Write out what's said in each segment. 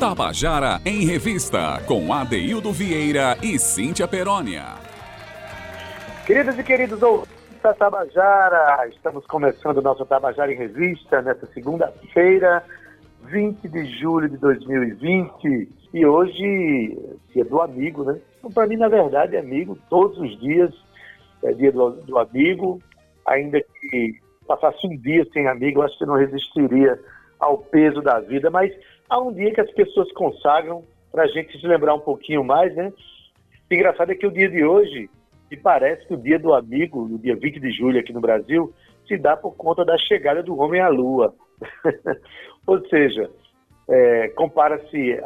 Tabajara em Revista, com Adeildo Vieira e Cíntia Perónia. Queridas e queridos ouvintes da Tabajara, estamos começando o nosso Tabajara em Revista nesta segunda-feira, 20 de julho de 2020. E hoje, dia do amigo, né? Então, para mim, na verdade, é amigo todos os dias. É dia do, do amigo, ainda que passasse um dia sem amigo, eu acho que não resistiria ao peso da vida, mas há um dia que as pessoas consagram para a gente se lembrar um pouquinho mais, né? O engraçado é que o dia de hoje, me parece que o dia do amigo, no dia 20 de julho aqui no Brasil, se dá por conta da chegada do homem à Lua. Ou seja, é, compara-se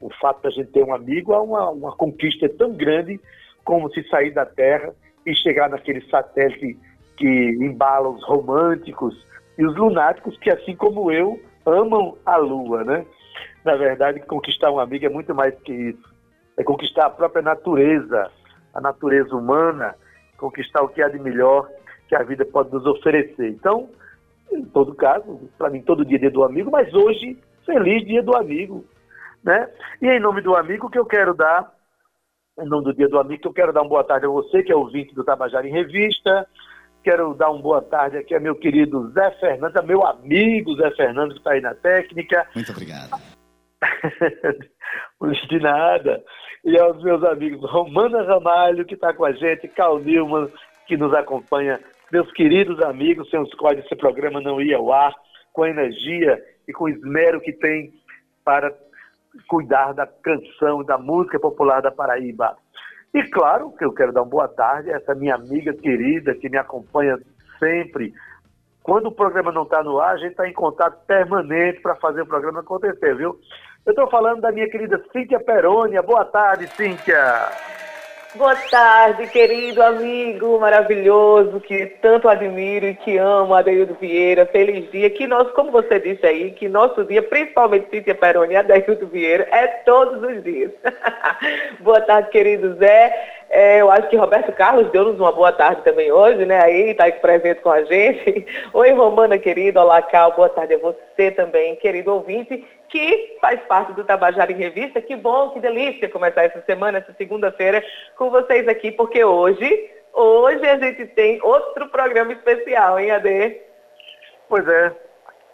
o fato da gente ter um amigo a uma, uma conquista tão grande como se sair da Terra e chegar naquele satélite que embala os românticos e os lunáticos que, assim como eu, amam a Lua, né? Na verdade, conquistar um amigo é muito mais que isso. É conquistar a própria natureza, a natureza humana, conquistar o que há de melhor que a vida pode nos oferecer. Então, em todo caso, para mim, todo dia é dia do amigo, mas hoje, feliz dia do amigo. Né? E em nome do amigo que eu quero dar, em nome do dia do amigo, que eu quero dar uma boa tarde a você, que é ouvinte do Tabajara em Revista, Quero dar uma boa tarde aqui a meu querido Zé Fernando, a meu amigo Zé Fernando, que está aí na técnica. Muito obrigado. de nada. E aos meus amigos Romana Ramalho, que está com a gente, Cal Nilman, que nos acompanha, meus queridos amigos, sem os quais esse programa não ia ao ar, com a energia e com o esmero que tem para cuidar da canção, da música popular da Paraíba. E claro que eu quero dar uma boa tarde a essa minha amiga querida que me acompanha sempre. Quando o programa não está no ar, a gente está em contato permanente para fazer o programa acontecer, viu? Eu estou falando da minha querida Cíntia Perônia. Boa tarde, Cíntia. Boa tarde, querido amigo maravilhoso que tanto admiro e que amo, Adeildo Vieira. Feliz dia. Que nós, como você disse aí, que nosso dia, principalmente Cíntia Peroni e Adeildo Vieira, é todos os dias. boa tarde, querido Zé. É, eu acho que Roberto Carlos deu-nos uma boa tarde também hoje, né? Aí está aqui presente com a gente. Oi, Romana, querida. Olá, Cal. Boa tarde a você também, querido ouvinte que faz parte do Tabajara em Revista. Que bom, que delícia começar essa semana, essa segunda-feira, com vocês aqui, porque hoje, hoje a gente tem outro programa especial, hein, Ade? Pois é.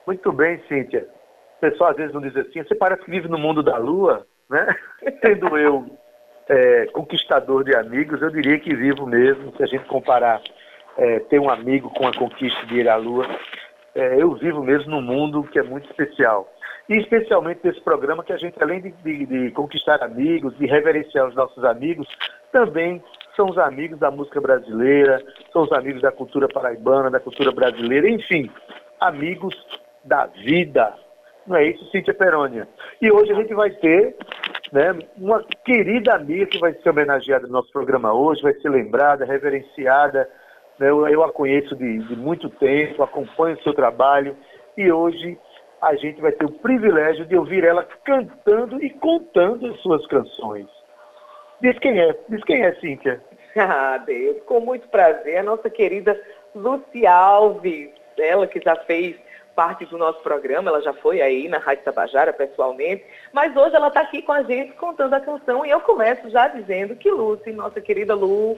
Muito bem, Cíntia. O pessoal às vezes não diz assim, você parece que vive no mundo da lua, né? Tendo eu é, conquistador de amigos, eu diria que vivo mesmo, se a gente comparar é, ter um amigo com a conquista de ir à lua, é, eu vivo mesmo num mundo que é muito especial. E especialmente nesse programa que a gente, além de, de, de conquistar amigos, de reverenciar os nossos amigos, também são os amigos da música brasileira, são os amigos da cultura paraibana, da cultura brasileira, enfim, amigos da vida. Não é isso, Cíntia Perônia? E hoje a gente vai ter né, uma querida amiga que vai ser homenageada no nosso programa hoje, vai ser lembrada, reverenciada. Né, eu, eu a conheço de, de muito tempo, acompanho o seu trabalho e hoje a gente vai ter o privilégio de ouvir ela cantando e contando as suas canções. Diz quem é, diz quem é, Cíntia. Ah, Deus, com muito prazer, a nossa querida Luci Alves, ela que já fez parte do nosso programa, ela já foi aí na Rádio Tabajara pessoalmente, mas hoje ela está aqui com a gente contando a canção e eu começo já dizendo que Lucy, nossa querida Lu,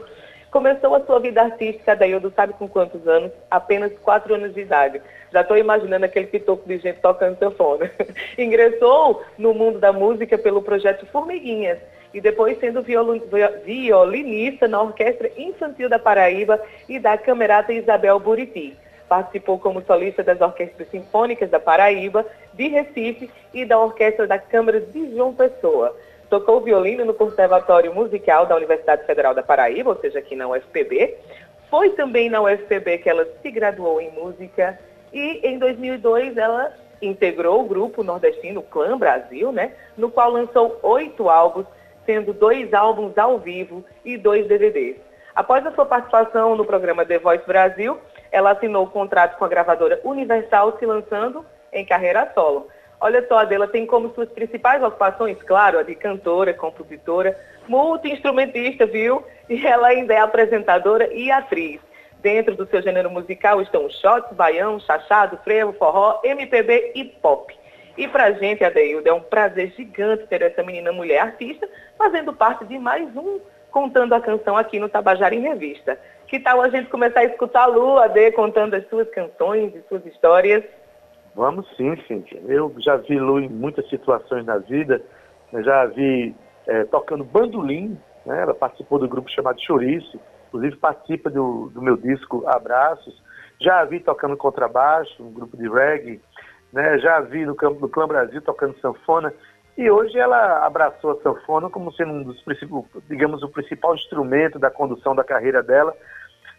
Começou a sua vida artística, daí eu sabe com quantos anos? Apenas quatro anos de idade. Já estou imaginando aquele pitoco de gente tocando sanfona. Ingressou no mundo da música pelo projeto Formiguinhas e depois sendo violinista na Orquestra Infantil da Paraíba e da Camerata Isabel Buriti. Participou como solista das Orquestras Sinfônicas da Paraíba, de Recife e da Orquestra da Câmara de João Pessoa. Tocou violino no Conservatório Musical da Universidade Federal da Paraíba, ou seja, aqui na UFPB. Foi também na UFPB que ela se graduou em música e em 2002 ela integrou o grupo nordestino Clã Brasil, né, no qual lançou oito álbuns, sendo dois álbuns ao vivo e dois DVDs. Após a sua participação no programa The Voice Brasil, ela assinou o contrato com a gravadora Universal, se lançando em carreira solo. Olha só, a Adela tem como suas principais ocupações, claro, a de cantora, compositora, multi-instrumentista, viu? E ela ainda é apresentadora e atriz. Dentro do seu gênero musical estão shot, baião, chachado, frevo, forró, MPB e pop. E para a gente, Adeildo, é um prazer gigante ter essa menina mulher artista fazendo parte de mais um Contando a Canção aqui no Tabajara em Revista. Que tal a gente começar a escutar a Lu, Ade, contando as suas canções e suas histórias? Vamos sim, Cíntia. Eu já vi Lu em muitas situações na vida. Eu já vi é, tocando bandolim. Né? Ela participou do grupo chamado Chouriço. Inclusive participa do, do meu disco Abraços. Já a vi tocando contrabaixo, um grupo de reggae né? Já vi no, no Clã Brasil tocando sanfona e hoje ela abraçou a sanfona como sendo um dos digamos, o principal instrumento da condução da carreira dela.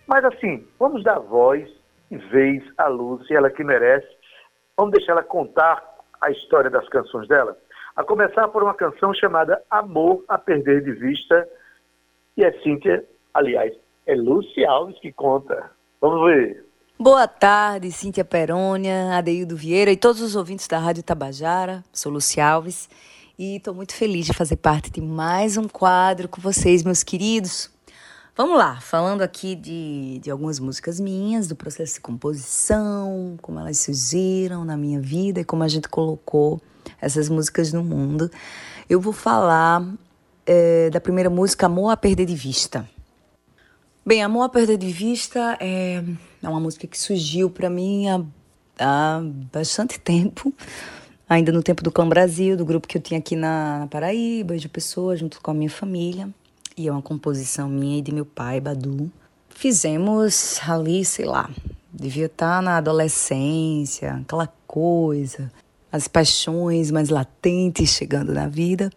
Mas assim, vamos dar voz e vez à Lúcia, ela que merece. Vamos deixar ela contar a história das canções dela. A começar por uma canção chamada Amor a Perder de Vista. E é Cíntia, aliás, é Lúcia Alves que conta. Vamos ver. Boa tarde, Cíntia Perônia, Adeildo Vieira e todos os ouvintes da Rádio Tabajara. Sou Luci Alves e estou muito feliz de fazer parte de mais um quadro com vocês, meus queridos. Vamos lá, falando aqui de, de algumas músicas minhas, do processo de composição, como elas surgiram na minha vida e como a gente colocou essas músicas no mundo. Eu vou falar é, da primeira música, Amor a Perder de Vista. Bem, Amor a Perder de Vista é, é uma música que surgiu para mim há, há, bastante tempo, ainda no tempo do Clã Brasil, do grupo que eu tinha aqui na, Paraíba, de pessoas, junto com a minha família. E é uma composição minha e de meu pai, Badu. Fizemos ali, sei lá, devia estar tá na adolescência, aquela coisa, as paixões mais latentes chegando na vida.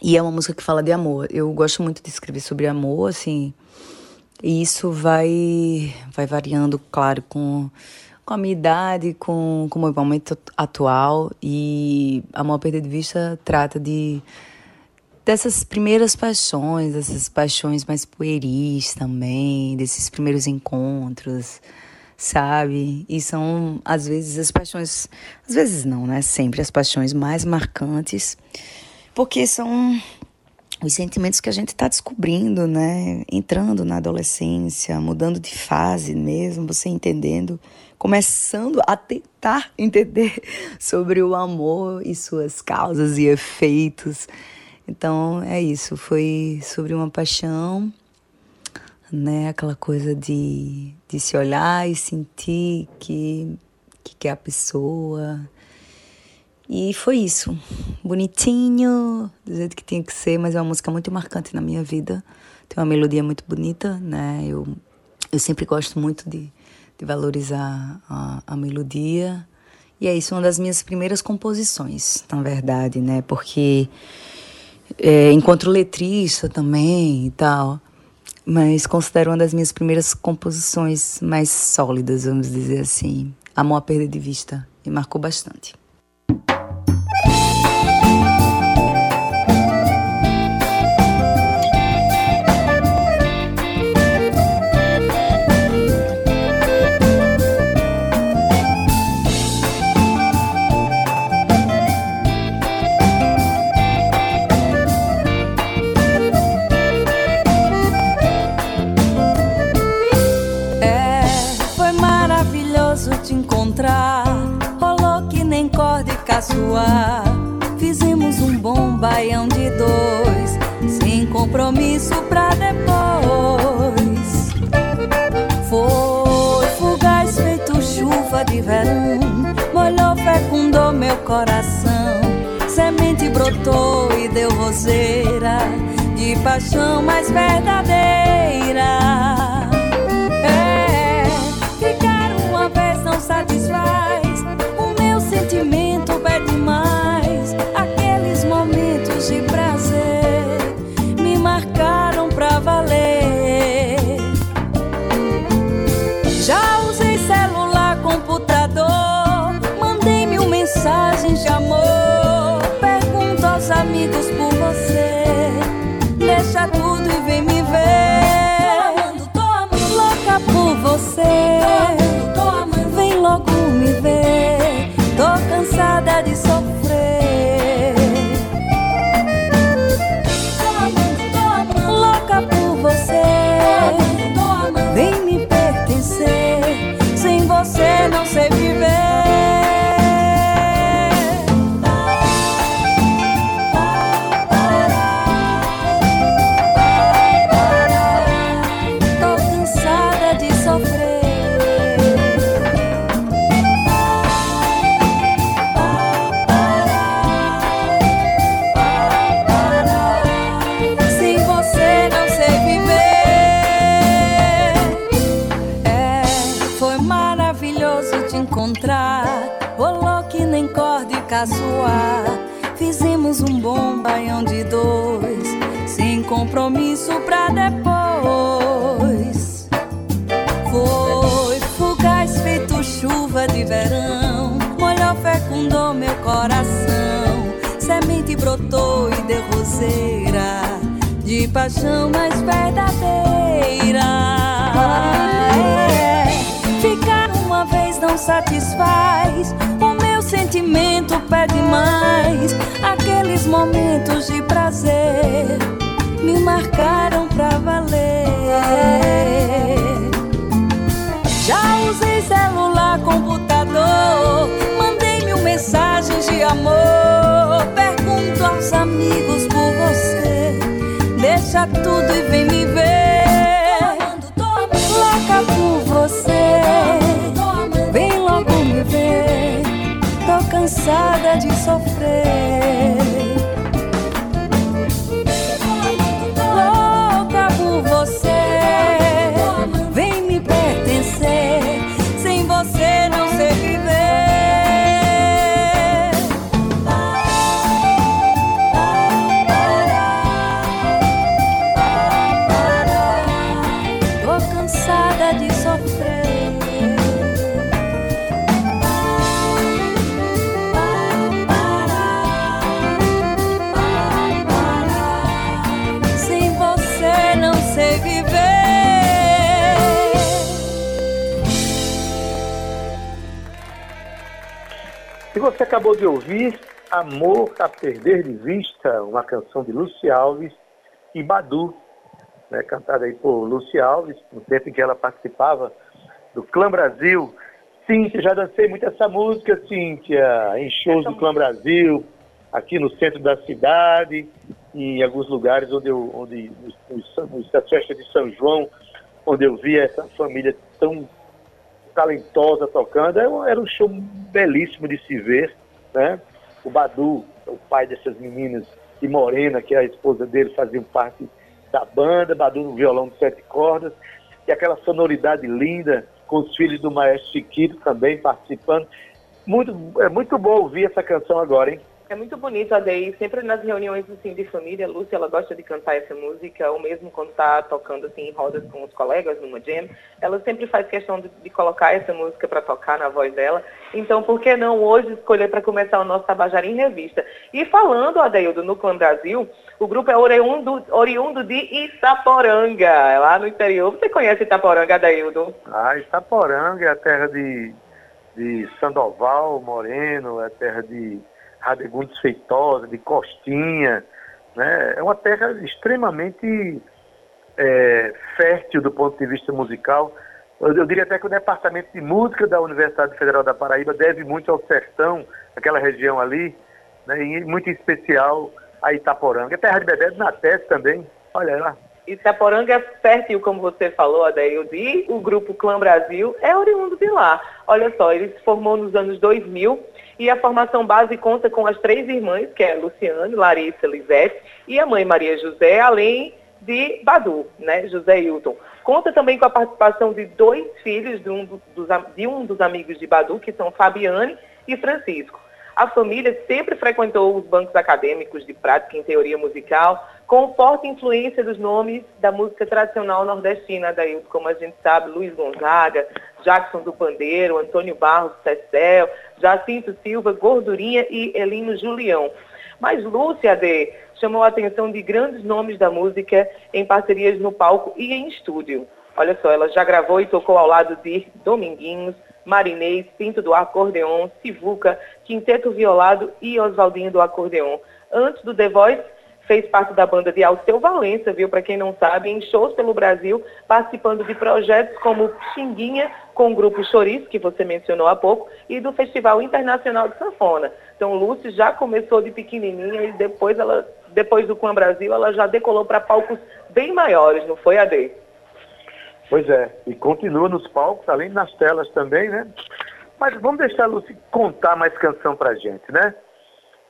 E é uma música que fala de amor. Eu gosto muito de escrever sobre amor, assim, e isso vai, vai variando, claro, com, com a minha idade, com, com o meu momento atual. E Amor Perder de Vista trata de dessas primeiras paixões, dessas paixões mais pueris também, desses primeiros encontros, sabe? E são, às vezes, as paixões, às vezes não, né? Sempre as paixões mais marcantes, porque são os sentimentos que a gente está descobrindo, né? Entrando na adolescência, mudando de fase mesmo, você entendendo, começando a tentar entender sobre o amor e suas causas e efeitos. Então é isso, foi sobre uma paixão, né? Aquela coisa de, de se olhar e sentir que, que quer a pessoa, e foi isso. Bonitinho, do jeito que tinha que ser, mas é uma música muito marcante na minha vida. Tem uma melodia muito bonita, né? Eu, eu sempre gosto muito de, de valorizar a, a melodia. E é isso, uma das minhas primeiras composições, na verdade, né? Porque é, enquanto letrista também e tal, mas considero uma das minhas primeiras composições mais sólidas, vamos dizer assim. Amor a perder de vista, me marcou bastante. Fizemos um bom baião de dois, sem compromisso pra depois. Foi fugaz feito chuva de verão, molhou, fecundou meu coração. Semente brotou e deu roseira de paixão mais verdadeira. Fizemos de paixão mais verdadeira. É, ficar uma vez não satisfaz sentimento pede mais. Aqueles momentos de prazer me marcaram pra valer. Já usei celular, computador, mandei mil mensagens de amor. Pergunto aos amigos por você, deixa tudo e vem me ver. Tô amando, tô amando. Louca por você, vem logo me ver cansada de sofrer. Você acabou de ouvir Amor a Perder de Vista, uma canção de Luci Alves e Badu, né, cantada aí por Luci Alves, no tempo em que ela participava do Clã Brasil. Cíntia, já dancei muito essa música, Cíntia, em shows do Clã Brasil, aqui no centro da cidade, em alguns lugares onde eu, onde, na festa de São João, onde eu via essa família tão talentosa tocando. Era um show belíssimo de se ver, né? O Badu, o pai dessas meninas, e Morena, que é a esposa dele, faziam parte da banda, Badu no violão de sete cordas, e aquela sonoridade linda, com os filhos do maestro Chiquito também participando. Muito, é muito bom ouvir essa canção agora, hein? É muito bonito a sempre nas reuniões assim, de família, a Lúcia ela gosta de cantar essa música, ou mesmo quando está tocando assim, em rodas com os colegas numa jam, ela sempre faz questão de, de colocar essa música para tocar na voz dela. Então, por que não hoje escolher para começar o nosso Tabajara em Revista? E falando, Adeildo, no Clã Brasil, o grupo é oriundo, oriundo de Itaporanga, lá no interior. Você conhece Itaporanga, Adeildo? Ah, Itaporanga é a terra de, de Sandoval Moreno, é a terra de Radegundes Feitosa, de Costinha. Né? É uma terra extremamente é, fértil do ponto de vista musical. Eu, eu, diria até que o Departamento de Música da Universidade Federal da Paraíba deve muito ao sertão, aquela região ali, né? e muito em especial a Itaporanga. É terra de Bebê de Natés também, olha lá. Itaporanga é fértil, como você falou, Adaildo, e o grupo Clã Brasil é oriundo de lá. Olha só, ele se formou nos anos 2000 e a formação base conta com as três irmãs, que é Luciane, Larissa, Lisete e a mãe Maria José, além de Badu, né, José Hilton. Conta também com a participação de dois filhos de um dos, de um dos amigos de Badu, que são Fabiane e Francisco. A família sempre frequentou os bancos acadêmicos de prática em teoria musical, com forte influência dos nomes da música tradicional nordestina, daí, como a gente sabe, Luiz Gonzaga, Jackson do Pandeiro, Antônio Barros Cecel, Jacinto Silva, Gordurinha e Elino Julião. Mas Lúcia D chamou a atenção de grandes nomes da música em parcerias no palco e em estúdio. Olha só, ela já gravou e tocou ao lado de Dominguinhos, Marinês, Pinto do Acordeon, Sivuca, Quinteto Violado e Oswaldinho do Acordeon. Antes do The Voice, fez parte da banda de Alceu Valença, viu? Para quem não sabe, em shows pelo Brasil, participando de projetos como Xinguinha, com o grupo Chorizo, que você mencionou há pouco, e do Festival Internacional de Sanfona. Então, Lúcia já começou de pequenininha e depois, ela, depois do Quan Brasil, ela já decolou para palcos bem maiores, não foi, Ade? Pois é, e continua nos palcos, além nas telas também, né? Mas vamos deixar a Lucy contar mais canção pra gente, né?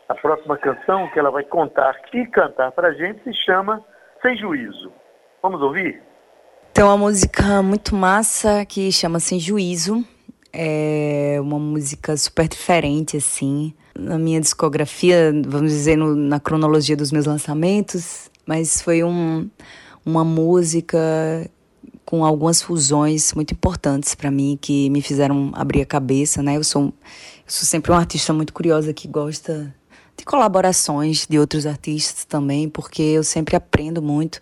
A próxima canção que ela vai contar e cantar pra gente se chama Sem Juízo. Vamos ouvir? Tem uma música muito massa que chama Sem Juízo. é uma música super diferente, assim. Na minha discografia, vamos dizer, no, na cronologia dos meus lançamentos, mas foi um, uma música com algumas fusões muito importantes para mim que me fizeram abrir a cabeça, né? Eu sou, eu sou sempre uma artista muito curiosa que gosta de colaborações de outros artistas também, porque eu sempre aprendo muito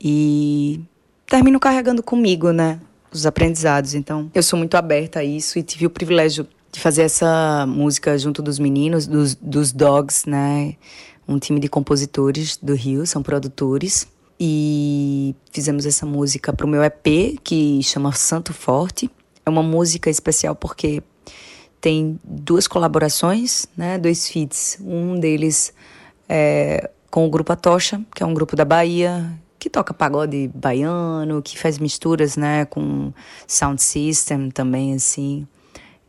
e termino carregando comigo, né? Os aprendizados. Então, eu sou muito aberta a isso e tive o privilégio de fazer essa música junto dos meninos, dos, dos Dogs, né? Um time de compositores do Rio, são produtores e fizemos essa música para o meu EP que chama Santo Forte. É uma música especial porque tem duas colaborações, né, dois feats. Um deles é com o grupo Atocha, que é um grupo da Bahia que toca pagode baiano, que faz misturas, né, com sound system também assim.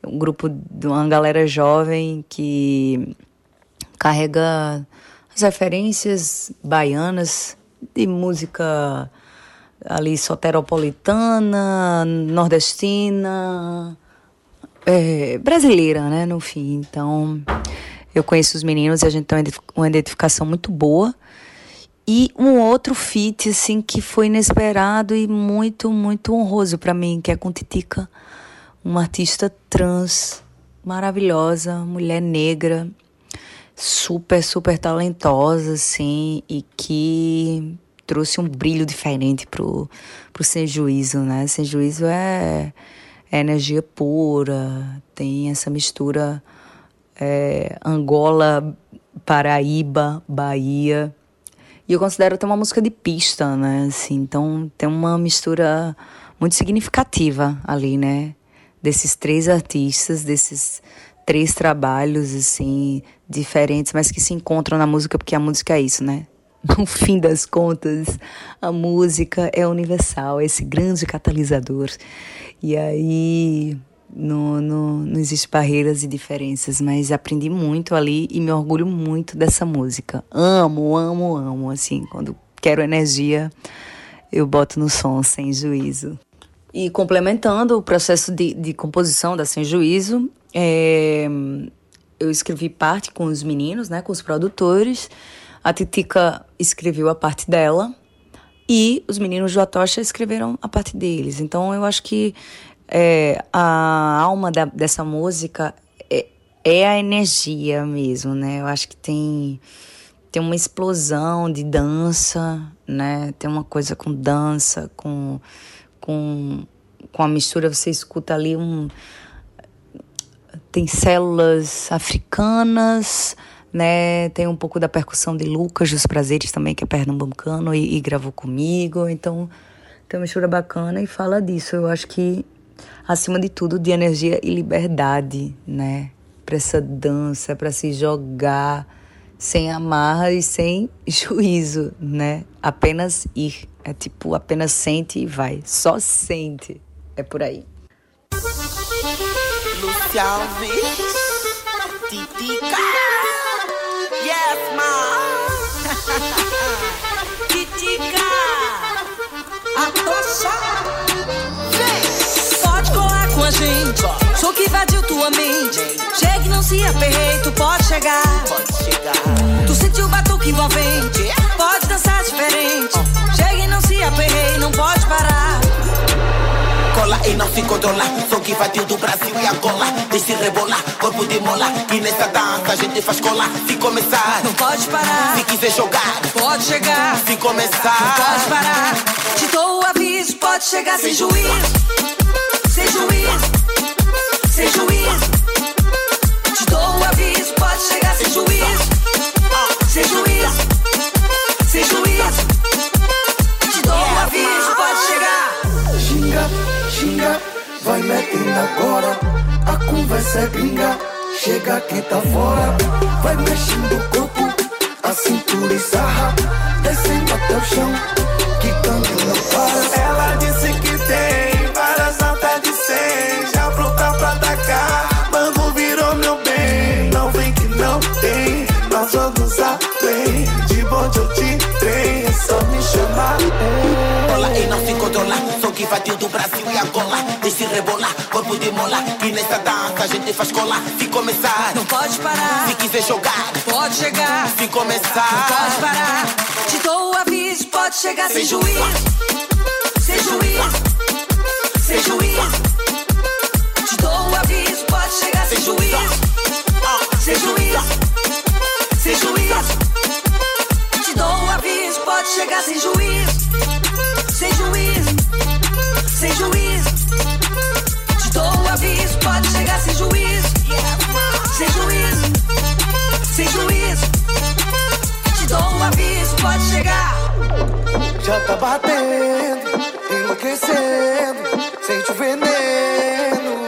Um grupo de uma galera jovem que carrega as referências baianas de música ali soteropolitana, nordestina, é, brasileira, né, no fim. Então, eu conheço os meninos e a gente tem uma identificação muito boa. E um outro feat, assim, que foi inesperado e muito, muito honroso para mim, que é com Titica, uma artista trans maravilhosa, mulher negra, super, super talentosa, assim, e que trouxe um brilho diferente pro, pro Sem Juízo, né? Sem Juízo é, é energia pura, tem essa mistura é, Angola, Paraíba, Bahia. E eu considero até uma música de pista, né? Assim, então tem uma mistura muito significativa ali, né? Desses três artistas, desses três trabalhos, assim, diferentes, mas que se encontram na música, porque a música é isso, né? No fim das contas, a música é universal, é esse grande catalisador. E aí não, não, não existe barreiras e diferenças, mas aprendi muito ali e me orgulho muito dessa música. Amo, amo, amo. Assim, quando quero energia, eu boto no som sem juízo. E complementando o processo de, de composição da Sem Juízo, é, eu escrevi parte com os meninos, né, com os produtores. A Titica escreveu a parte dela e os meninos do Atocha escreveram a parte deles. Então eu acho que é, a alma da, dessa música é, é, a energia mesmo, né? Eu acho que tem tem uma explosão de dança, né? Tem uma coisa com dança, com com com a mistura você escuta ali um tem células africanas, né? Tem um pouco da percussão de Lucas dos Prazeres também, que é pernambucano e, e gravou comigo. Então, tem uma mistura bacana e fala disso. Eu acho que, acima de tudo, de energia e liberdade, né? Para essa dança, para se jogar sem amarra e sem juízo, né? Apenas ir. É tipo, apenas sente e vai. Só sente. É por aí. Lucia Alves, Titica, yes ma, Titica, a tocha. Pode colar com a gente, sou que invadiu tua mente. Se aperrei, tu pode chegar. Pode chegar. Tu sentiu o batuque envolvente, pode dançar diferente. Chega e não se aperrei, não pode parar cola e não se controla. Sou que invadiu do Brasil e Angola. Deixe rebolar, corpo de mola. E nessa dança a gente faz cola. Se começar, não pode parar. Se quiser jogar, pode chegar. Se começar, não pode parar. Te dou o aviso, pode chegar sem juízo. Sem juízo, sem juízo. Te dou o aviso, pode chegar sem juízo. Sem juízo, sem juízo. Te dou o aviso, pode chegar. Xinga xinga, vai metendo agora. A conversa é gringa, chega aqui tá fora. Vai mexendo o corpo, a cintura e sarra, descendo até o chão, invadiu do Brasil e Angola. Deixe rebolar, corpo de mola. E nessa dança a gente faz cola. Se começar, Não pode parar, se quiser jogar, pode chegar. se começar. Não pode parar, te dou o aviso, pode chegar sem juízo. Sem juízo, sem juízo. Te dou o aviso, pode chegar sem juízo. Sem juízo, sem juízo. Te dou o aviso, pode chegar sem juízo. Chegar. Já tá batendo, enlouquecendo, sente o veneno.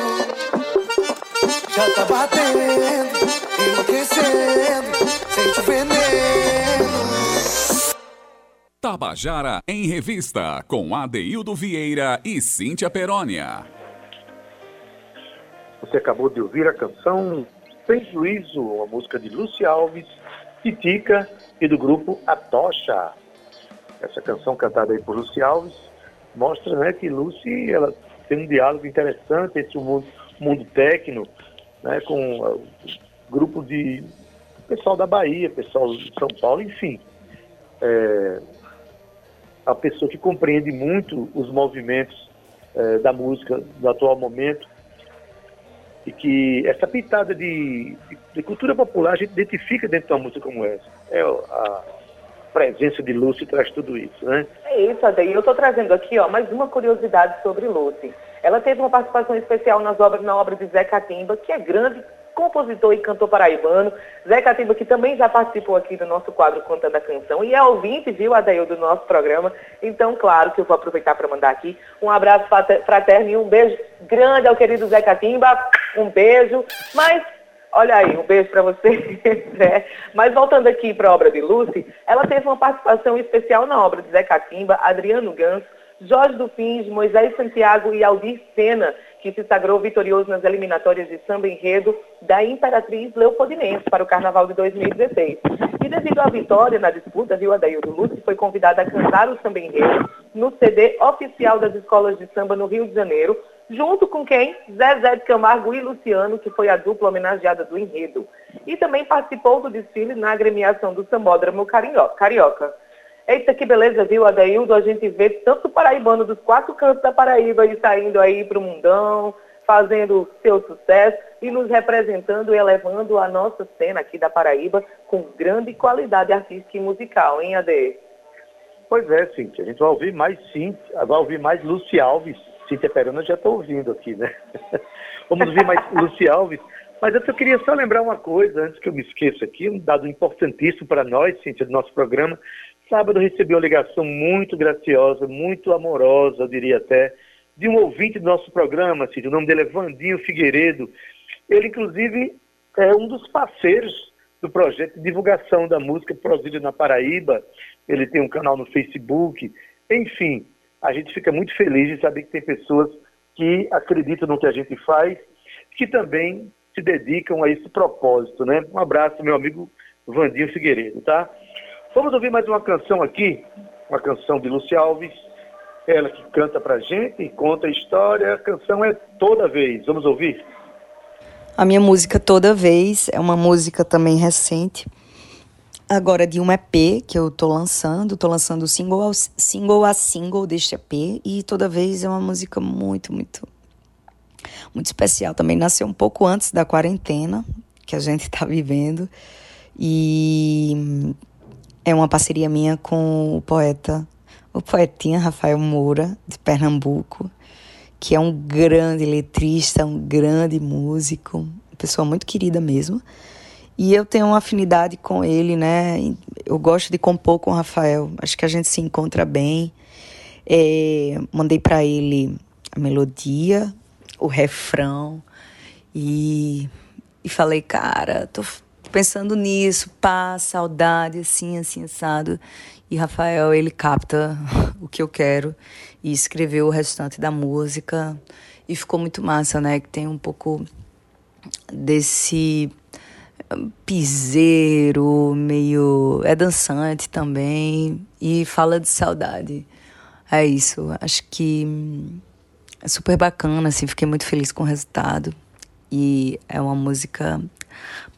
Já tá batendo, enlouquecendo, sente o veneno. Tabajara em Revista, com Adeildo Vieira e Cíntia Perónia. Você acabou de ouvir a canção Sem Juízo, uma música de Luci Alves, Titica e do grupo A Tocha. Essa canção cantada aí por Luci Alves mostra né, que Lucy ela tem um diálogo interessante entre o mundo, mundo técnico né, com uh, o grupo de pessoal da Bahia, pessoal de São Paulo, enfim. É, a pessoa que compreende muito os movimentos eh, da música do atual momento e que essa pitada de, de, cultura popular a gente identifica dentro de uma música como essa. É a presença de Lúcio traz tudo isso, né? É isso, Adair. Eu estou trazendo aqui ó, mais uma curiosidade sobre Lucy. Ela teve uma participação especial nas obras, na obra de Zé Catimba, que é grande compositor e cantor paraibano. Zé Catimba, que também já participou aqui do nosso quadro Contando a Canção e é ouvinte, viu, Adail, do nosso programa. Então, claro que eu vou aproveitar para mandar aqui um abraço fraterno e um beijo grande ao querido Zé Catimba. Um beijo. Mas Olha aí, um beijo para você, Zé. Mas voltando aqui para a obra de Lucy, ela teve uma participação especial na obra de Zé Catimba, Adriano Ganso, Jorge Dufins, Moisés Santiago e Aldir Sena, que se sagrou vitorioso nas eliminatórias de samba enredo da Imperatriz Leopoldinense para o Carnaval de 2016. E devido à vitória na disputa, viu, Adaildo Lúcio foi convidada a cantar o samba enredo no CD oficial das escolas de samba no Rio de Janeiro, junto com quem? Zezé de Camargo e Luciano, que foi a dupla homenageada do enredo. E também participou do desfile na agremiação do Sambódromo Carioca. Eita, que beleza, viu, Adaildo? A gente vê tanto paraibano dos quatro cantos da Paraíba e saindo aí para o mundão, fazendo seu sucesso e nos representando e elevando a nossa cena aqui da Paraíba com grande qualidade artística e musical, hein, Ade? Pois é, Cíntia. A gente vai ouvir mais Cíntia, vai ouvir mais Luci Alves. Cíntia Perona já estou ouvindo aqui, né? Vamos ouvir mais Luci Alves. Mas eu queria só lembrar uma coisa, antes que eu me esqueça aqui, um dado importantíssimo para nós, Cíntia, do nosso programa. Sábado recebi uma ligação muito graciosa, muito amorosa, eu diria até, de um ouvinte do nosso programa, o nome dele é Vandinho Figueiredo. Ele, inclusive, é um dos parceiros do projeto de divulgação da música Prosílio na Paraíba. Ele tem um canal no Facebook. Enfim, a gente fica muito feliz de saber que tem pessoas que acreditam no que a gente faz, que também se dedicam a esse propósito, né? Um abraço, meu amigo Vandinho Figueiredo, tá? Vamos ouvir mais uma canção aqui, uma canção de Luci Alves, ela que canta pra gente, conta a história, a canção é Toda Vez. Vamos ouvir? A minha música Toda Vez é uma música também recente, agora de um EP que eu tô lançando, tô lançando single, ao, single a single deste EP e Toda Vez é uma música muito, muito muito especial. Também nasceu um pouco antes da quarentena que a gente está vivendo. E é uma parceria minha com o poeta, o poetinha Rafael Moura, de Pernambuco, que é um grande letrista, um grande músico, pessoa muito querida mesmo. E eu tenho uma afinidade com ele, né? Eu gosto de compor com o Rafael, acho que a gente se encontra bem. É, mandei para ele a melodia, o refrão e, e falei, cara, tô pensando nisso, pá, saudade, assim, assim, assado. E Rafael, ele capta o que eu quero e escreveu o restante da música. E ficou muito massa, né? Que tem um pouco desse piseiro, meio. É dançante também. E fala de saudade. é isso. Acho que hum, é super bacana, assim, fiquei muito feliz com o resultado. E é uma música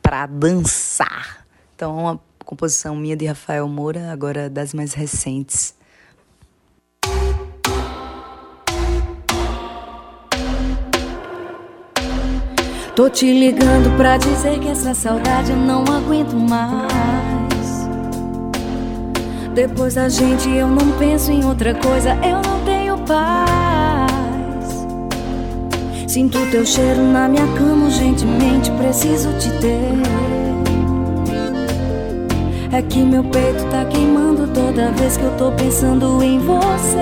para dançar. Então, é uma composição minha de Rafael Moura, agora das mais recentes. Tô te ligando pra dizer que essa saudade eu não aguento mais. Depois da gente eu não penso em outra coisa, eu não tenho paz. Sinto teu cheiro na minha cama, urgentemente preciso te ter. É que meu peito tá queimando toda vez que eu tô pensando em você.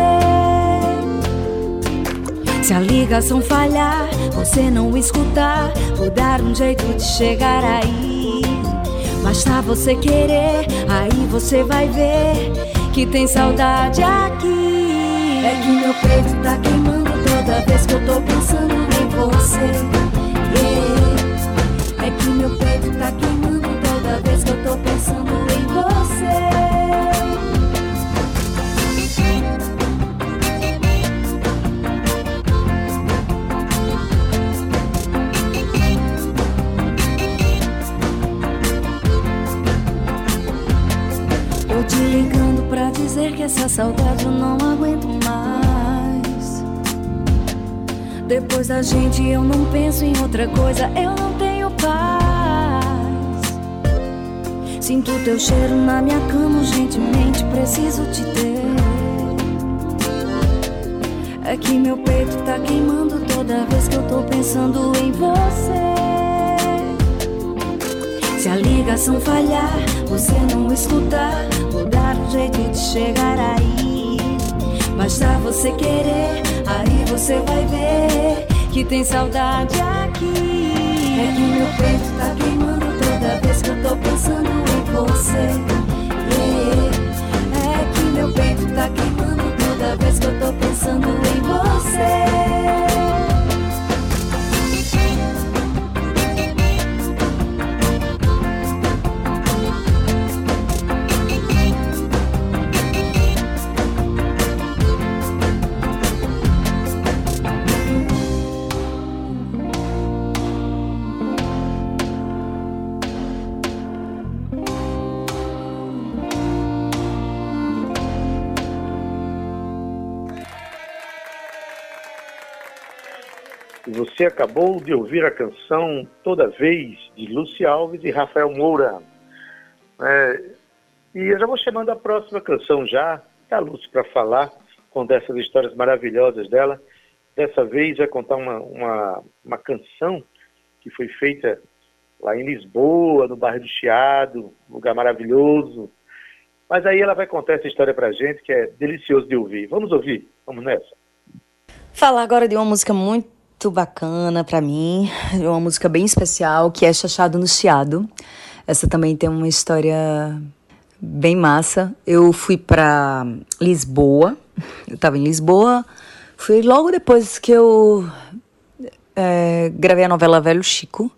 Se a ligação falhar, você não escutar, vou dar um jeito de chegar aí. Basta você querer, aí você vai ver que tem saudade aqui. É que meu peito tá queimando toda vez que eu tô pensando você. Yeah. É que meu peito tá queimando toda vez que eu tô pensando em você. ligando pra dizer que essa saudade eu não aguento mais. Depois da gente eu não penso em outra coisa, eu não tenho paz. Sinto teu cheiro na minha cama, urgentemente preciso te ter. É que meu peito tá queimando toda vez que eu tô pensando em você. Se a ligação falhar, você não escutar, vou dar um jeito de chegar aí. Basta você querer, aí você vai ver que tem saudade aqui. É que meu peito tá queimando toda vez que eu tô pensando em você. Yeah. É que meu peito tá queimando toda vez que eu tô pensando em você. Você acabou de ouvir a canção Toda Vez, de Luci Alves e Rafael Moura. É, e eu já vou chamando a próxima canção já, da Lúcia para falar, com dessas histórias maravilhosas dela. Dessa vez vai contar uma, uma, uma canção que foi feita lá em Lisboa, no bairro do Chiado, lugar maravilhoso. Mas aí ela vai contar essa história pra gente, que é delicioso de ouvir. Vamos ouvir? Vamos nessa. Falar agora de uma música muito muito bacana para mim, é uma música bem especial que é Chachado no Chiado. Essa também tem uma história bem massa. Eu fui para Lisboa, eu estava em Lisboa, fui logo depois que eu é, gravei a novela Velho Chico.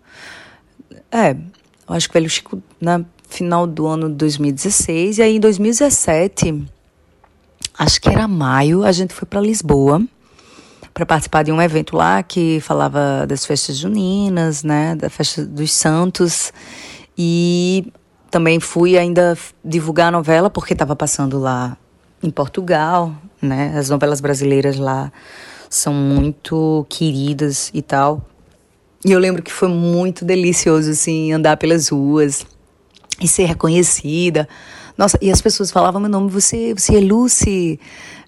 É, eu acho que Velho Chico na final do ano de 2016 e aí em 2017, acho que era maio, a gente foi para Lisboa para participar de um evento lá que falava das festas juninas, né, da festa dos santos. E também fui ainda divulgar a novela porque estava passando lá em Portugal, né? As novelas brasileiras lá são muito queridas e tal. E eu lembro que foi muito delicioso assim andar pelas ruas e ser reconhecida. Nossa, e as pessoas falavam meu nome, você, você é Lucy,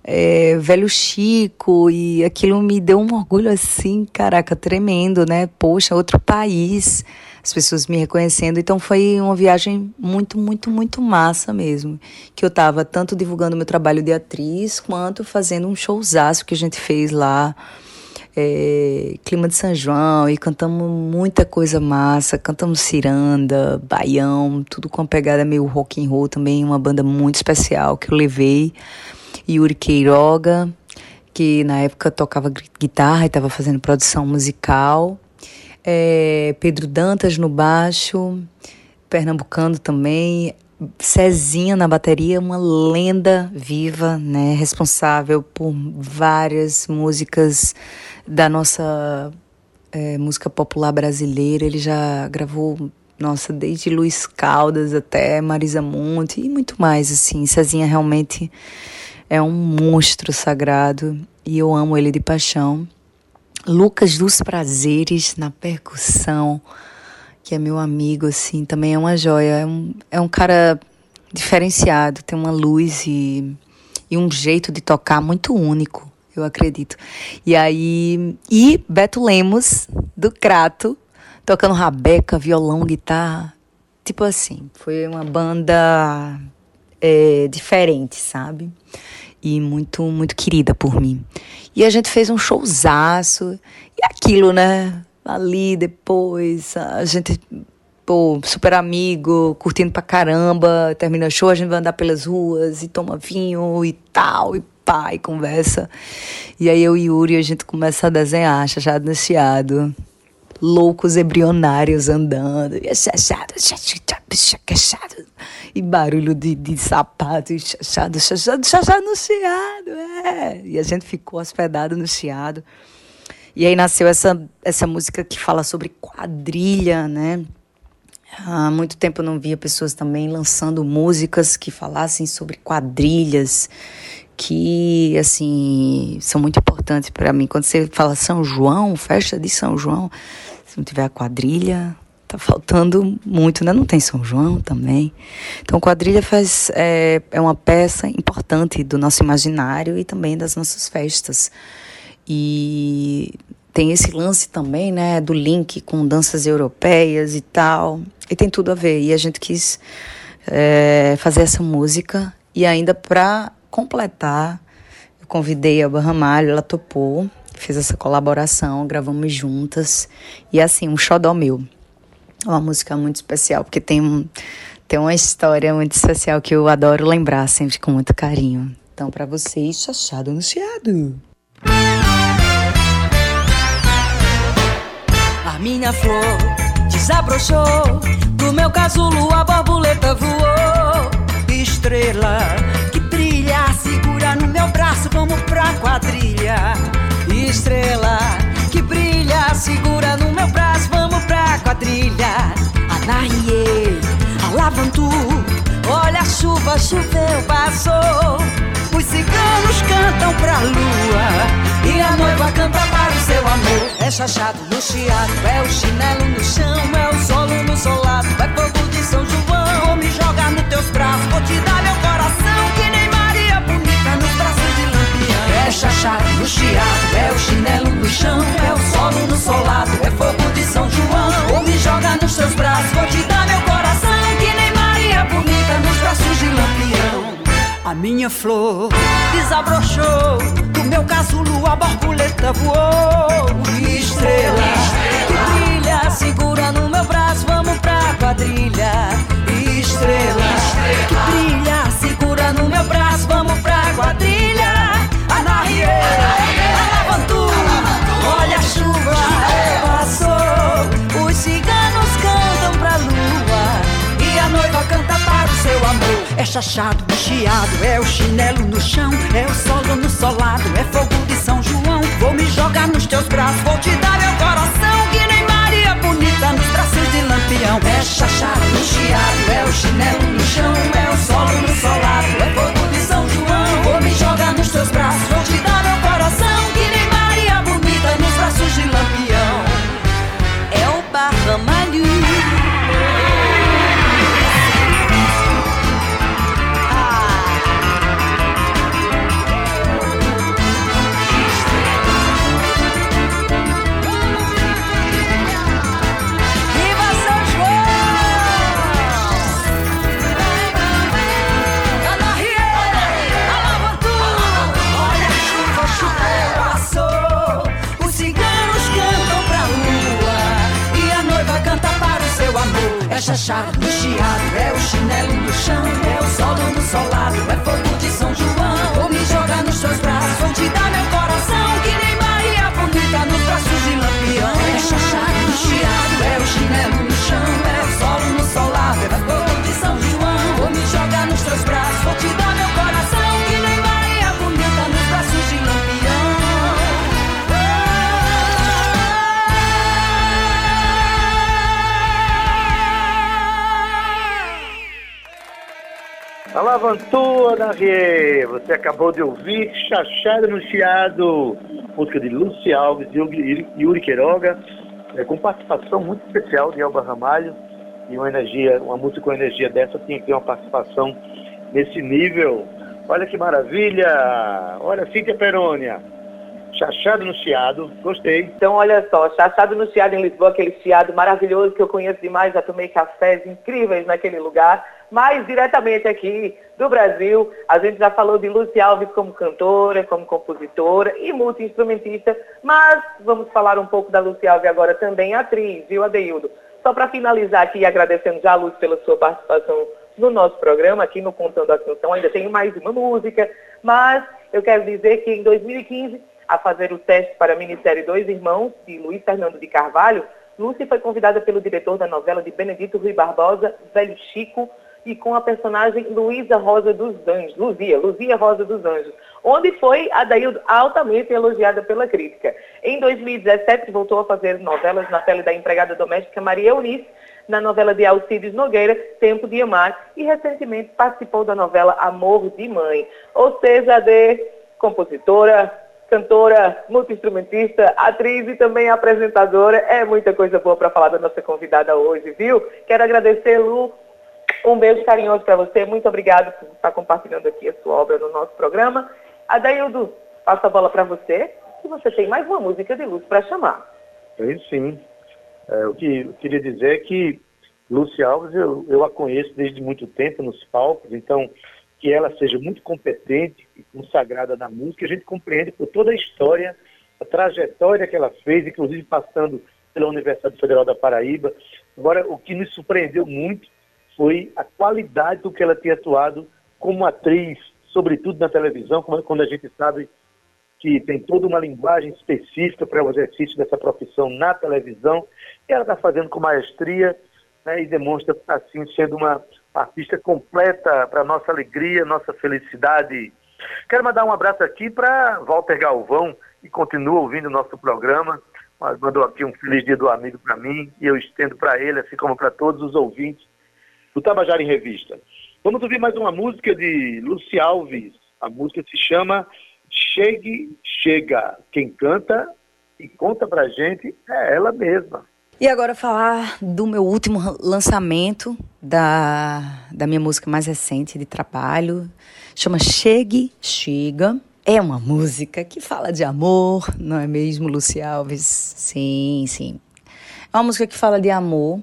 é, velho Chico, e aquilo me deu um orgulho assim, caraca, tremendo, né? Poxa, outro país, as pessoas me reconhecendo. Então foi uma viagem muito, muito, muito massa mesmo. Que eu estava tanto divulgando meu trabalho de atriz, quanto fazendo um showzaço que a gente fez lá. É, clima de São João e cantamos muita coisa massa, cantamos ciranda, baião, tudo com uma pegada meio rock and roll também, uma banda muito especial que eu levei Yuri Queiroga, que na época tocava guitarra e estava fazendo produção musical. É, Pedro Dantas no baixo, pernambucano também. Cezinha na bateria, uma lenda viva, né? Responsável por várias músicas da nossa é, música popular brasileira. Ele já gravou, nossa, desde Luiz Caldas até Marisa Monte e muito mais, assim. Cezinha realmente é um monstro sagrado e eu amo ele de paixão. Lucas dos Prazeres na percussão que é meu amigo, assim, também é uma joia. É um, é um cara diferenciado, tem uma luz e, e um jeito de tocar muito único, eu acredito. E aí. E Beto Lemos, do Crato, tocando rabeca, violão, guitarra. Tipo assim, foi uma banda é, diferente, sabe? E muito, muito querida por mim. E a gente fez um showzaço. E aquilo, né? ali depois, a gente, pô, super amigo, curtindo pra caramba, termina o show, a gente vai andar pelas ruas e toma vinho e tal, e pá, e conversa. E aí eu e Yuri, a gente começa a desenhar, chachado no. Loucos embrionários andando, e chachado, e barulho de, de sapato, e chachado, chachado, chachado no chiado, é. E a gente ficou hospedado no chiado. E aí nasceu essa, essa música que fala sobre quadrilha, né? Há muito tempo eu não via pessoas também lançando músicas que falassem sobre quadrilhas, que assim são muito importantes para mim. Quando você fala São João, festa de São João, se não tiver a quadrilha, tá faltando muito, né? Não tem São João também. Então, quadrilha faz é, é uma peça importante do nosso imaginário e também das nossas festas. E tem esse lance também, né, do link com danças europeias e tal. E tem tudo a ver. E a gente quis é, fazer essa música. E ainda para completar, eu convidei a Barramalho, ela topou, fez essa colaboração, gravamos juntas. E assim, um xodó meu. Uma música muito especial, porque tem, um, tem uma história muito especial que eu adoro lembrar sempre com muito carinho. Então, para vocês, chachado anunciado. A minha flor desabrochou, do meu casulo a borboleta voou. Estrela segura no meu braço, vamos pra quadrilha. Estrela que brilha, segura no meu braço, vamos pra quadrilha. Anaie, alavantu, olha a chuva, choveu, passou. Os ciganos cantam pra lua E a noiva canta para o seu amor É chachado no chiado, é o chinelo no chão É o solo no solado, é fogo de São João Vou me jogar nos teus braços, vou te dar meu coração Chachado no chiado, é o chinelo no chão É o solo no solado, é fogo de São João Vou me jogar nos teus braços, vou te dar meu coração Que nem Maria Bonita nos braços de Lampião a minha flor desabrochou, do meu casulo a borboleta voou. Estrela que brilha, segura no meu braço, vamos pra quadrilha. Estrela que brilha, segura no meu braço, vamos pra quadrilha. Olha a chuva, passou. Os ciganos cantam pra lua e a noiva canta para o seu amor. É chachado, chiado, é o chinelo no chão, é o solo no solado, é fogo de São João. Vou me jogar nos teus braços, vou te dar meu coração, que nem Maria Bonita nos braços de Lampião. É chachado, chiado, é o chinelo no chão, é o solo no solado, é fogo de São Lavantua da Rie. Você acabou de ouvir Chachada no Chiado, música de Luci Alves e Yuri- Queiroga, é, com participação muito especial de Elba Ramalho. E uma energia, uma música com energia dessa tinha que ter uma participação nesse nível. Olha que maravilha! Olha, Cíntia Perônia. Chachado no Chiado, gostei. Então, olha só, Chachado no Chiado em Lisboa, aquele chiado maravilhoso que eu conheço demais, já tomei cafés incríveis naquele lugar. Mas diretamente aqui do Brasil, a gente já falou de Luci Alves como cantora, como compositora e multi-instrumentista, mas vamos falar um pouco da Luci Alves agora também, atriz, viu, Adeildo? Só para finalizar aqui, agradecendo já a Luz pela sua participação no nosso programa, aqui no Contando a Canção, ainda tem mais uma música, mas eu quero dizer que em 2015, a fazer o teste para a minissérie Dois Irmãos, de Luiz Fernando de Carvalho, Lúcia foi convidada pelo diretor da novela de Benedito Rui Barbosa, Velho Chico, e com a personagem Luísa Rosa dos Anjos, Luzia, Luzia Rosa dos Anjos, onde foi a Daildo altamente elogiada pela crítica. Em 2017, voltou a fazer novelas na pele da empregada doméstica Maria Eunice, na novela de Alcides Nogueira, Tempo de Amar, e recentemente participou da novela Amor de Mãe. Ou seja, de compositora, cantora, multi-instrumentista, atriz e também apresentadora. É muita coisa boa para falar da nossa convidada hoje, viu? Quero agradecer, Lu. Um beijo carinhoso para você. Muito obrigado por estar compartilhando aqui a sua obra no nosso programa. Adaildo, passo a bola para você, que você tem mais uma música de luz para chamar. Pois sim. É, o que eu queria dizer é que Lúcia Alves, eu, eu a conheço desde muito tempo nos palcos, então que ela seja muito competente e consagrada na música, a gente compreende por toda a história, a trajetória que ela fez, inclusive passando pela Universidade Federal da Paraíba. Agora, o que me surpreendeu muito foi a qualidade do que ela tinha atuado como atriz, sobretudo na televisão, como- quando a gente sabe que tem toda uma linguagem específica para o exercício dessa profissão na televisão, ela está fazendo com maestria né, e demonstra, assim, sendo uma artista completa para nossa alegria, nossa felicidade. Quero mandar um abraço aqui para Walter Galvão, que continua ouvindo o nosso programa, mandou aqui um feliz dia do amigo para mim, e eu estendo para ele, assim como para todos os ouvintes do Tabajara em Revista. Vamos ouvir mais uma música de Luci Alves. A música se chama Chegue, Chega. Quem canta e conta pra gente é ela mesma. E agora falar do meu último lançamento, da, da minha música mais recente de trabalho. Chama Chegue, Chega. É uma música que fala de amor, não é mesmo, Luci Alves? Sim, sim. É uma música que fala de amor,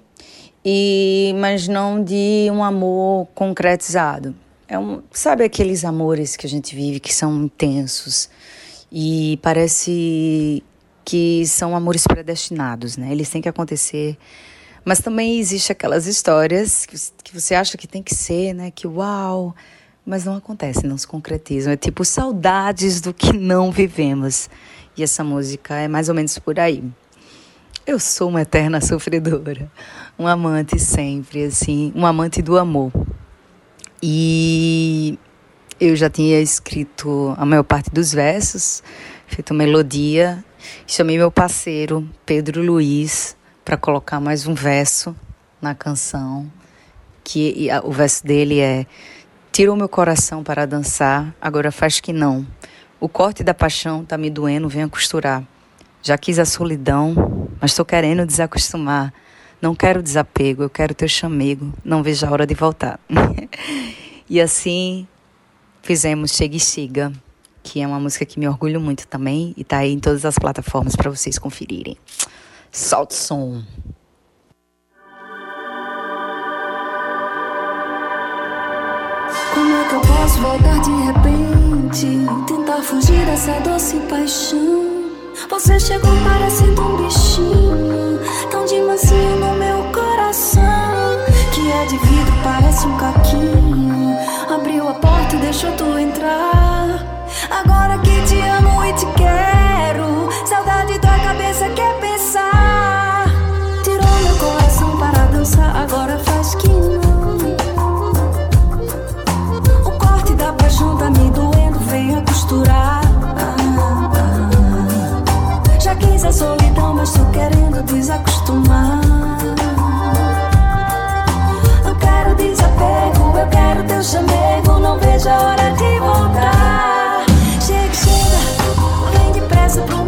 e mas não de um amor concretizado. É um, sabe aqueles amores que a gente vive que são intensos e parece que são amores predestinados, né? Eles têm que acontecer. Mas também existe aquelas histórias que, você acha que tem que ser, né? Que uau, mas não acontece, não se concretizam. É tipo saudades do que não vivemos. E essa música é mais ou menos por aí. Eu sou uma eterna sofredora, um amante sempre, assim, um amante do amor. E eu já tinha escrito a maior parte dos versos, feito melodia, chamei meu parceiro, Pedro Luiz, para colocar mais um verso na canção, que o verso dele é Tirou meu coração para dançar, agora faz que não. O corte da paixão tá me doendo, venha costurar. Já quis a solidão, mas estou querendo desacostumar. Não quero desapego, eu quero teu chamego. Não vejo a hora de voltar. e assim fizemos Chega e Chega, que é uma música que me orgulho muito também e tá aí em todas as plataformas para vocês conferirem. Solta o som. Como é que eu posso voltar de repente? Tentar fugir dessa doce paixão. Você chegou parecendo um bichinho, tão de mansinho no meu coração. Que é de vidro, parece um caquinho. Abriu a porta e deixou tu entrar. Agora que te amo e te quero, saudade da cabeça quer pensar. Tirou meu coração para dançar, agora faz que não. O corte da paixão tá me doendo, venha costurar. Já quis a solidão, mas tô querendo desacostumar. Não quero desapego, eu quero teu chamego, não vejo a hora de voltar. Chega, chega, vem depressa pro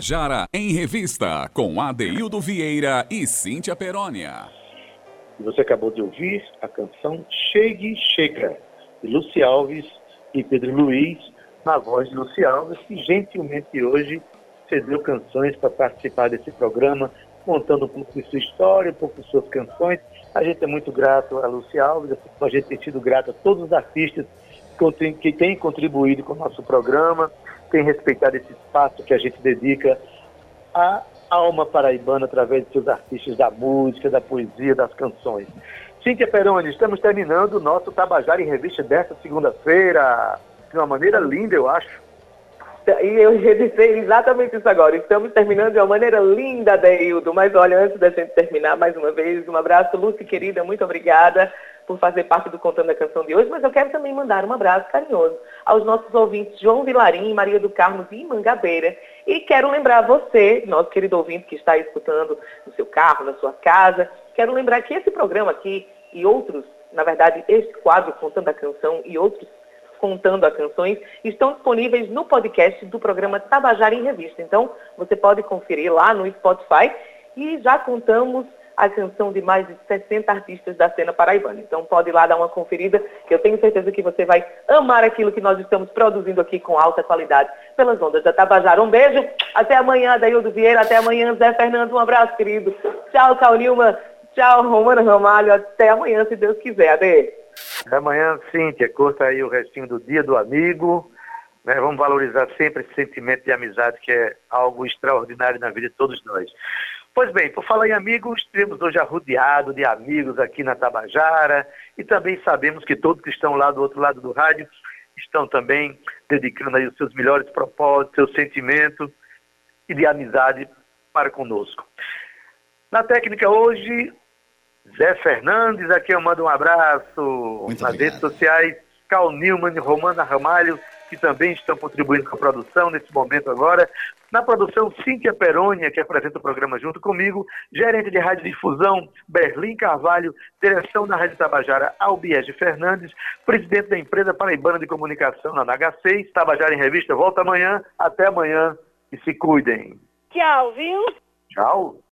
Tabajara em Revista, com Adeildo Vieira e Cíntia Perónia. Você acabou de ouvir a canção Chegue Chega, de Luci Alves e Pedro Luiz, na voz de Luci Alves, que gentilmente hoje cedeu canções para participar desse programa, contando um pouco de sua história, um pouco de suas canções. A gente é muito grato a Luci Alves, a gente tem sido grato a todos os artistas que têm contribuído com o nosso programa, têm respeitado esse espaço que a gente dedica a alma paraibana através de seus artistas da música, da poesia, das canções. Cíntia Peroni, estamos terminando o nosso Tabajara em Revista desta segunda-feira, de uma maneira linda, eu acho. E eu dizer exatamente isso agora. Estamos terminando de uma maneira linda, Deildo. Mas olha, antes da gente terminar, mais uma vez, um abraço, Lúcia querida, muito obrigada por fazer parte do Contando a Canção de hoje. Mas eu quero também mandar um abraço carinhoso aos nossos ouvintes João Vilarim, Maria do Carmo e Mangabeira. E quero lembrar você, nosso querido ouvinte que está escutando no seu carro, na sua casa, quero lembrar que esse programa aqui e outros, na verdade, este quadro Contando a Canção e outros contando as canções, estão disponíveis no podcast do programa Tabajara em Revista. Então, você pode conferir lá no Spotify e já contamos a canção de mais de 60 artistas da cena paraibana. Então, pode ir lá dar uma conferida, que eu tenho certeza que você vai amar aquilo que nós estamos produzindo aqui com alta qualidade pelas ondas da Tabajara. Um beijo, até amanhã, Daildo Vieira, até amanhã, Zé Fernando, um abraço, querido. Tchau, Cal Nilma, tchau, Romana Ramalho, até amanhã, se Deus quiser. Ade. Até amanhã, Cíntia, curta aí o restinho do dia do amigo. né? Vamos valorizar sempre esse sentimento de amizade que é algo extraordinário na vida de todos nós. Pois bem, por falar em amigos, temos hoje arrodeado de amigos aqui na Tabajara e também sabemos que todos que estão lá do outro lado do rádio estão também dedicando aí os seus melhores propósitos, seu sentimento e de amizade para conosco. Na técnica hoje, Zé Fernandes, aqui eu mando um abraço Muito nas obrigado. redes sociais, Cal Newman Romana Ramalho, que também estão contribuindo com a produção nesse momento agora. Na produção, Cíntia Perônia, que apresenta o programa junto comigo, gerente de rádio difusão, Berlim Carvalho, direção da Rádio Tabajara, Albiege Fernandes, presidente da empresa Paraibana de Comunicação na NH6, Tabajara em Revista, volta amanhã, até amanhã e se cuidem. Tchau, viu? Tchau.